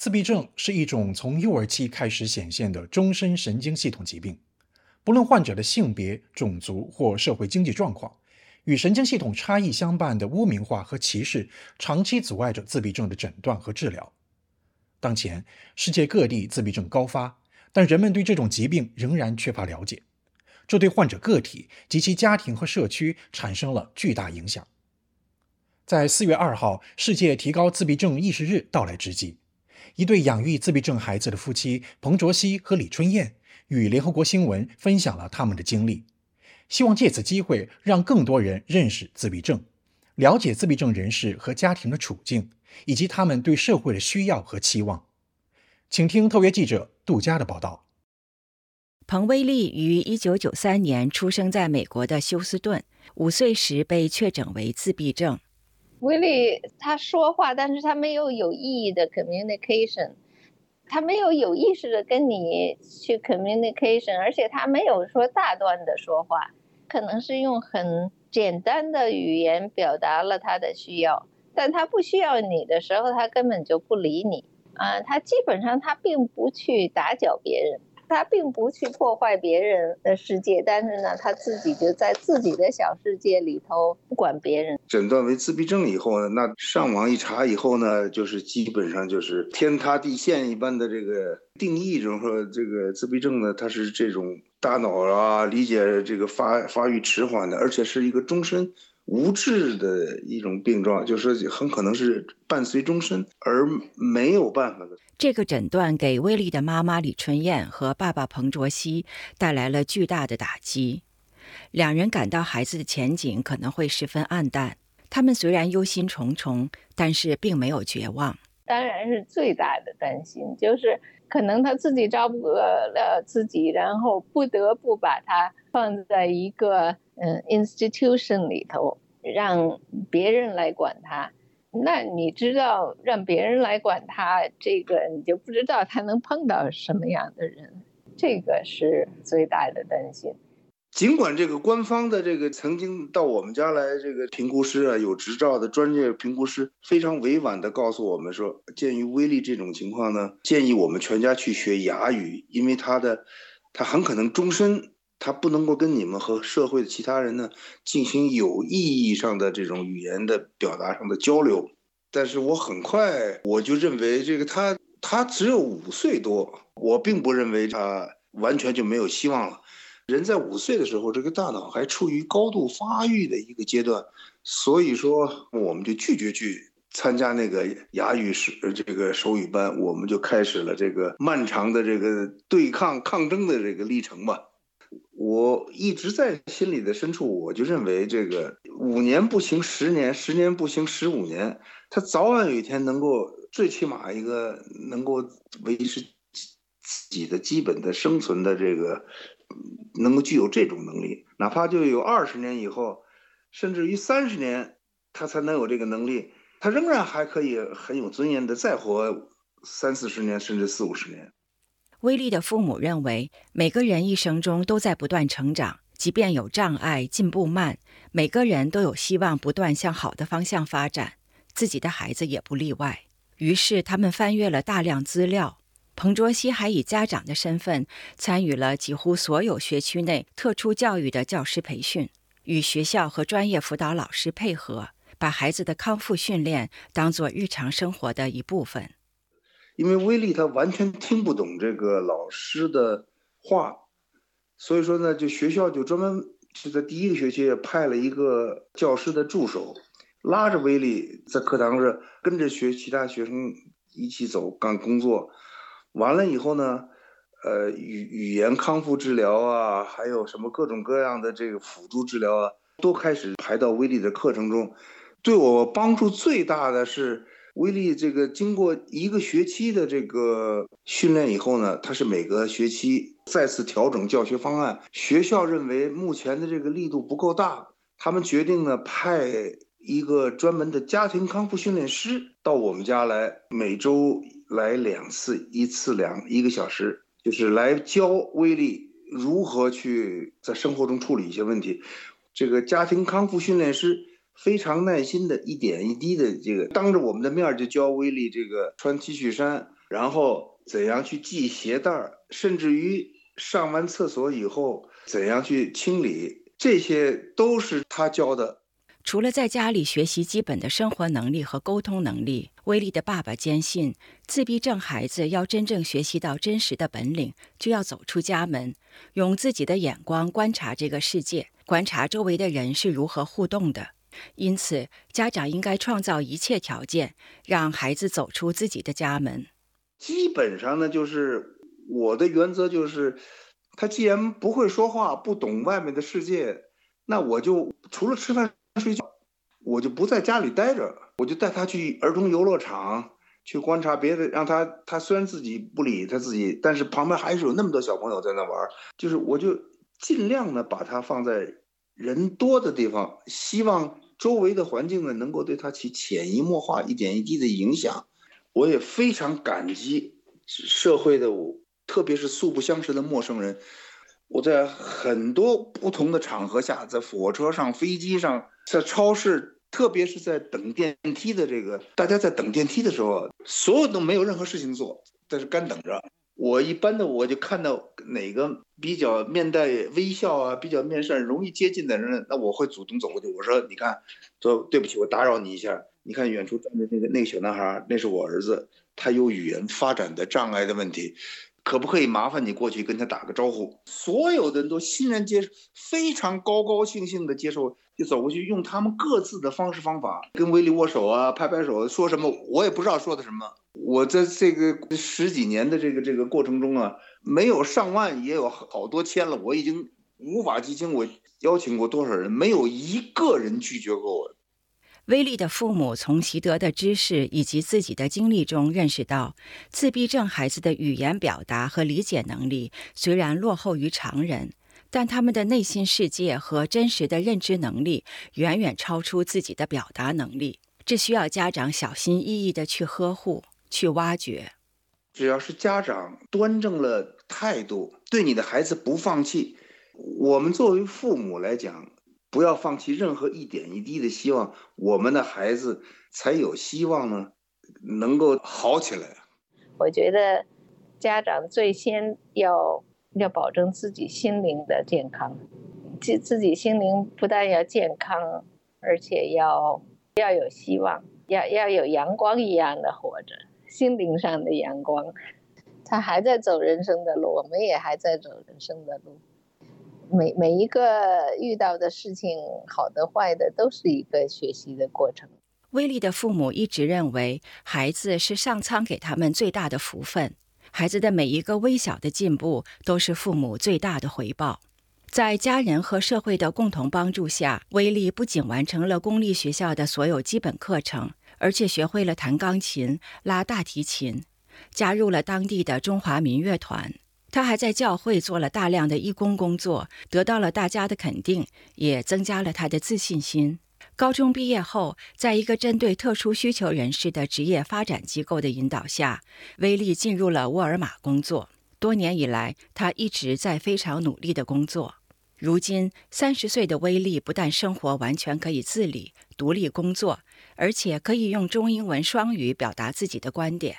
自闭症是一种从幼儿期开始显现的终身神经系统疾病，不论患者的性别、种族或社会经济状况，与神经系统差异相伴的污名化和歧视，长期阻碍着自闭症的诊断和治疗。当前，世界各地自闭症高发，但人们对这种疾病仍然缺乏了解，这对患者个体及其家庭和社区产生了巨大影响。在四月二号世界提高自闭症意识日到来之际。一对养育自闭症孩子的夫妻彭卓熙和李春燕与联合国新闻分享了他们的经历，希望借此机会让更多人认识自闭症，了解自闭症人士和家庭的处境，以及他们对社会的需要和期望。请听特约记者杜佳的报道。彭威利于1993年出生在美国的休斯顿，五岁时被确诊为自闭症。威利他说话，但是他没有有意义的 communication，他没有有意识的跟你去 communication，而且他没有说大段的说话，可能是用很简单的语言表达了他的需要，但他不需要你的时候，他根本就不理你。啊，他基本上他并不去打搅别人。他并不去破坏别人的世界，但是呢，他自己就在自己的小世界里头不管别人。诊断为自闭症以后呢，那上网一查以后呢，就是基本上就是天塌地陷一般的这个定义，就是说这个自闭症呢，它是这种大脑啊理解这个发发育迟缓的，而且是一个终身。无治的一种病状，就是很可能是伴随终身而没有办法的。这个诊断给威利的妈妈李春燕和爸爸彭卓熙带来了巨大的打击，两人感到孩子的前景可能会十分暗淡。他们虽然忧心忡忡，但是并没有绝望。当然是最大的担心，就是可能他自己照顾了自己，然后不得不把他放在一个嗯 institution 里头，让别人来管他。那你知道，让别人来管他，这个你就不知道他能碰到什么样的人，这个是最大的担心。尽管这个官方的这个曾经到我们家来，这个评估师啊，有执照的专业评估师非常委婉的告诉我们说，鉴于威力这种情况呢，建议我们全家去学哑语，因为他的他很可能终身他不能够跟你们和社会的其他人呢进行有意义上的这种语言的表达上的交流。但是我很快我就认为这个他他只有五岁多，我并不认为他完全就没有希望了。人在五岁的时候，这个大脑还处于高度发育的一个阶段，所以说我们就拒绝去参加那个哑语是这个手语班，我们就开始了这个漫长的这个对抗抗争的这个历程吧。我一直在心里的深处，我就认为这个五年不行十年，十年不行十五年，他早晚有一天能够最起码一个能够维持自己的基本的生存的这个。能够具有这种能力，哪怕就有二十年以后，甚至于三十年，他才能有这个能力，他仍然还可以很有尊严的再活三四十年，甚至四五十年。威利的父母认为，每个人一生中都在不断成长，即便有障碍、进步慢，每个人都有希望不断向好的方向发展，自己的孩子也不例外。于是，他们翻阅了大量资料。彭卓熙还以家长的身份参与了几乎所有学区内特殊教育的教师培训，与学校和专业辅导老师配合，把孩子的康复训练当做日常生活的一部分。因为威利他完全听不懂这个老师的话，所以说呢，就学校就专门就在第一个学期派了一个教师的助手，拉着威利在课堂上跟着学其他学生一起走干工作。完了以后呢，呃，语语言康复治疗啊，还有什么各种各样的这个辅助治疗啊，都开始排到威利的课程中。对我帮助最大的是威利这个经过一个学期的这个训练以后呢，他是每个学期再次调整教学方案。学校认为目前的这个力度不够大，他们决定呢派一个专门的家庭康复训练师到我们家来，每周。来两次，一次两一个小时，就是来教威利如何去在生活中处理一些问题。这个家庭康复训练师非常耐心的一点一滴的这个当着我们的面就教威利这个穿 T 恤衫，然后怎样去系鞋带儿，甚至于上完厕所以后怎样去清理，这些都是他教的。除了在家里学习基本的生活能力和沟通能力，威力的爸爸坚信，自闭症孩子要真正学习到真实的本领，就要走出家门，用自己的眼光观察这个世界，观察周围的人是如何互动的。因此，家长应该创造一切条件，让孩子走出自己的家门。基本上呢，就是我的原则就是，他既然不会说话，不懂外面的世界，那我就除了吃饭。睡觉，我就不在家里待着，我就带他去儿童游乐场去观察别的，让他他虽然自己不理他自己，但是旁边还是有那么多小朋友在那玩，就是我就尽量的把他放在人多的地方，希望周围的环境呢能够对他起潜移默化、一点一滴的影响。我也非常感激社会的我，特别是素不相识的陌生人。我在很多不同的场合下，在火车上、飞机上，在超市，特别是在等电梯的这个，大家在等电梯的时候，所有都没有任何事情做，但是干等着。我一般的我就看到哪个比较面带微笑啊，比较面善、容易接近的人，那我会主动走过去。我说：“你看，说对不起，我打扰你一下。你看远处站着那个那个小男孩，那是我儿子，他有语言发展的障碍的问题。”可不可以麻烦你过去跟他打个招呼？所有的人都欣然接受，非常高高兴兴的接受，就走过去，用他们各自的方式方法跟威利握手啊，拍拍手，说什么我也不知道说的什么。我在这个十几年的这个这个过程中啊，没有上万也有好多千了，我已经无法记清我邀请过多少人，没有一个人拒绝过我。威利的父母从习得的知识以及自己的经历中认识到，自闭症孩子的语言表达和理解能力虽然落后于常人，但他们的内心世界和真实的认知能力远远超出自己的表达能力，这需要家长小心翼翼地去呵护、去挖掘。只要是家长端正了态度，对你的孩子不放弃，我们作为父母来讲。不要放弃任何一点一滴的希望，我们的孩子才有希望呢，能够好起来。我觉得家长最先要要保证自己心灵的健康，自自己心灵不但要健康，而且要要有希望，要要有阳光一样的活着，心灵上的阳光。他还在走人生的路，我们也还在走人生的路。每每一个遇到的事情，好的坏的，都是一个学习的过程。威利的父母一直认为，孩子是上苍给他们最大的福分，孩子的每一个微小的进步都是父母最大的回报。在家人和社会的共同帮助下，威利不仅完成了公立学校的所有基本课程，而且学会了弹钢琴、拉大提琴，加入了当地的中华民乐团。他还在教会做了大量的义工工作，得到了大家的肯定，也增加了他的自信心。高中毕业后，在一个针对特殊需求人士的职业发展机构的引导下，威利进入了沃尔玛工作。多年以来，他一直在非常努力的工作。如今，三十岁的威利不但生活完全可以自理、独立工作，而且可以用中英文双语表达自己的观点。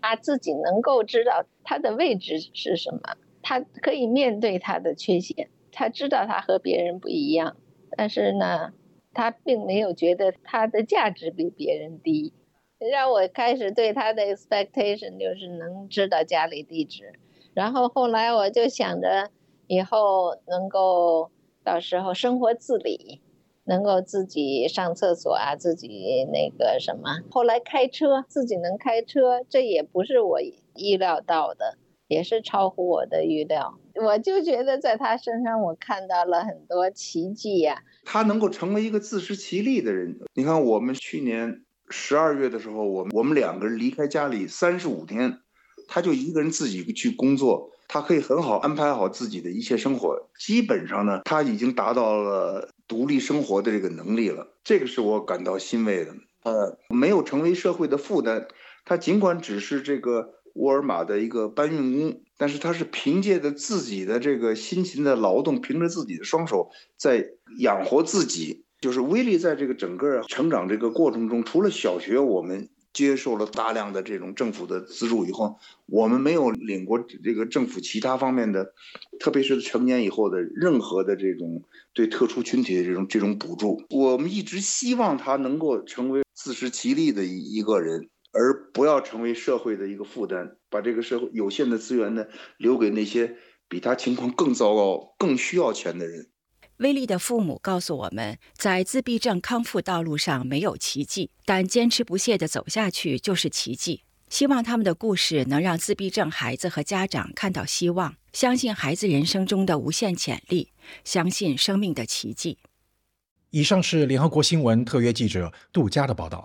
他自己能够知道他的位置是什么，他可以面对他的缺陷，他知道他和别人不一样，但是呢，他并没有觉得他的价值比别人低。让我开始对他的 expectation 就是能知道家里地址，然后后来我就想着以后能够到时候生活自理。能够自己上厕所啊，自己那个什么，后来开车自己能开车，这也不是我意料到的，也是超乎我的预料。我就觉得在他身上，我看到了很多奇迹呀。他能够成为一个自食其力的人。你看，我们去年十二月的时候，我们我们两个人离开家里三十五天，他就一个人自己去工作。他可以很好安排好自己的一切生活，基本上呢，他已经达到了独立生活的这个能力了。这个是我感到欣慰的。呃，没有成为社会的负担。他尽管只是这个沃尔玛的一个搬运工，但是他是凭借着自己的这个辛勤的劳动，凭着自己的双手在养活自己。就是威利在这个整个成长这个过程中，除了小学我们。接受了大量的这种政府的资助以后，我们没有领过这个政府其他方面的，特别是成年以后的任何的这种对特殊群体的这种这种补助。我们一直希望他能够成为自食其力的一一个人，而不要成为社会的一个负担，把这个社会有限的资源呢留给那些比他情况更糟糕、更需要钱的人。威利的父母告诉我们，在自闭症康复道路上没有奇迹，但坚持不懈地走下去就是奇迹。希望他们的故事能让自闭症孩子和家长看到希望，相信孩子人生中的无限潜力，相信生命的奇迹。以上是联合国新闻特约记者杜佳的报道。